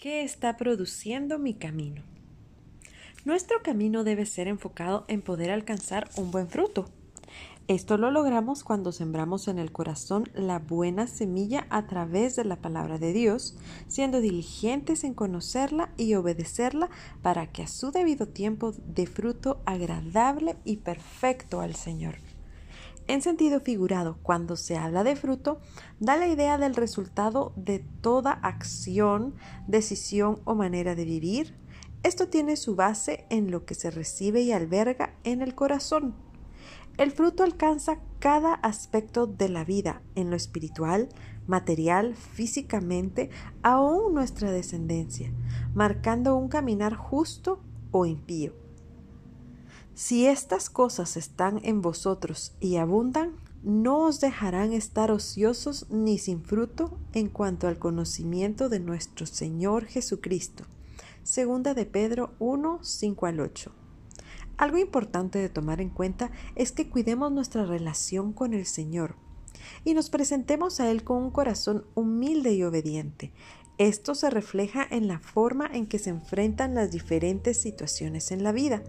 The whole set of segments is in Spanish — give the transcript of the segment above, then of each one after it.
¿Qué está produciendo mi camino? Nuestro camino debe ser enfocado en poder alcanzar un buen fruto. Esto lo logramos cuando sembramos en el corazón la buena semilla a través de la palabra de Dios, siendo diligentes en conocerla y obedecerla para que a su debido tiempo dé fruto agradable y perfecto al Señor. En sentido figurado, cuando se habla de fruto, da la idea del resultado de toda acción, decisión o manera de vivir. Esto tiene su base en lo que se recibe y alberga en el corazón. El fruto alcanza cada aspecto de la vida, en lo espiritual, material, físicamente, aún nuestra descendencia, marcando un caminar justo o impío. Si estas cosas están en vosotros y abundan, no os dejarán estar ociosos ni sin fruto en cuanto al conocimiento de nuestro Señor Jesucristo. Segunda de Pedro 1, 5 al 8. Algo importante de tomar en cuenta es que cuidemos nuestra relación con el Señor y nos presentemos a Él con un corazón humilde y obediente. Esto se refleja en la forma en que se enfrentan las diferentes situaciones en la vida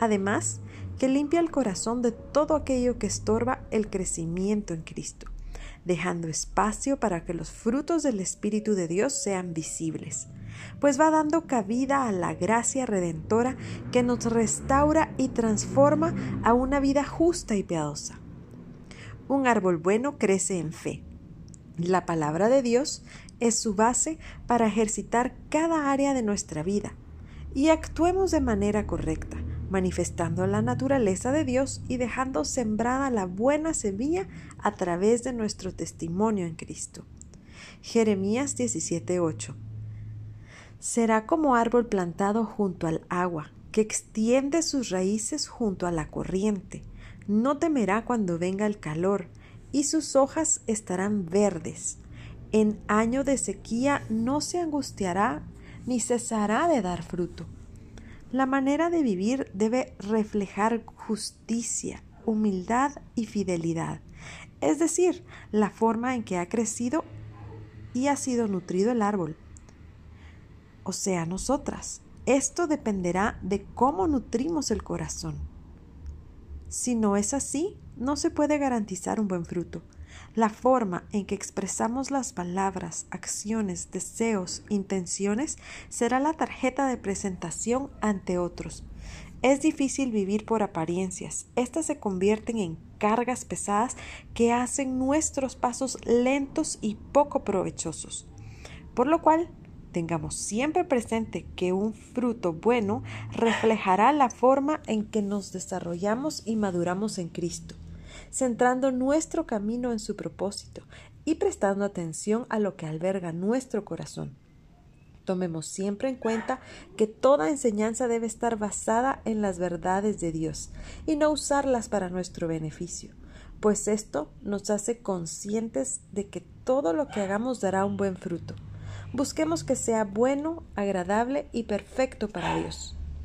Además, que limpia el corazón de todo aquello que estorba el crecimiento en Cristo, dejando espacio para que los frutos del Espíritu de Dios sean visibles, pues va dando cabida a la gracia redentora que nos restaura y transforma a una vida justa y piadosa. Un árbol bueno crece en fe. La palabra de Dios es su base para ejercitar cada área de nuestra vida y actuemos de manera correcta manifestando la naturaleza de Dios y dejando sembrada la buena semilla a través de nuestro testimonio en Cristo. Jeremías 17:8 Será como árbol plantado junto al agua, que extiende sus raíces junto a la corriente. No temerá cuando venga el calor, y sus hojas estarán verdes. En año de sequía no se angustiará ni cesará de dar fruto la manera de vivir debe reflejar justicia, humildad y fidelidad, es decir, la forma en que ha crecido y ha sido nutrido el árbol, o sea, nosotras. Esto dependerá de cómo nutrimos el corazón. Si no es así, no se puede garantizar un buen fruto. La forma en que expresamos las palabras, acciones, deseos, intenciones será la tarjeta de presentación ante otros. Es difícil vivir por apariencias. Estas se convierten en cargas pesadas que hacen nuestros pasos lentos y poco provechosos. Por lo cual, tengamos siempre presente que un fruto bueno reflejará la forma en que nos desarrollamos y maduramos en Cristo centrando nuestro camino en su propósito y prestando atención a lo que alberga nuestro corazón. Tomemos siempre en cuenta que toda enseñanza debe estar basada en las verdades de Dios y no usarlas para nuestro beneficio, pues esto nos hace conscientes de que todo lo que hagamos dará un buen fruto. Busquemos que sea bueno, agradable y perfecto para Dios.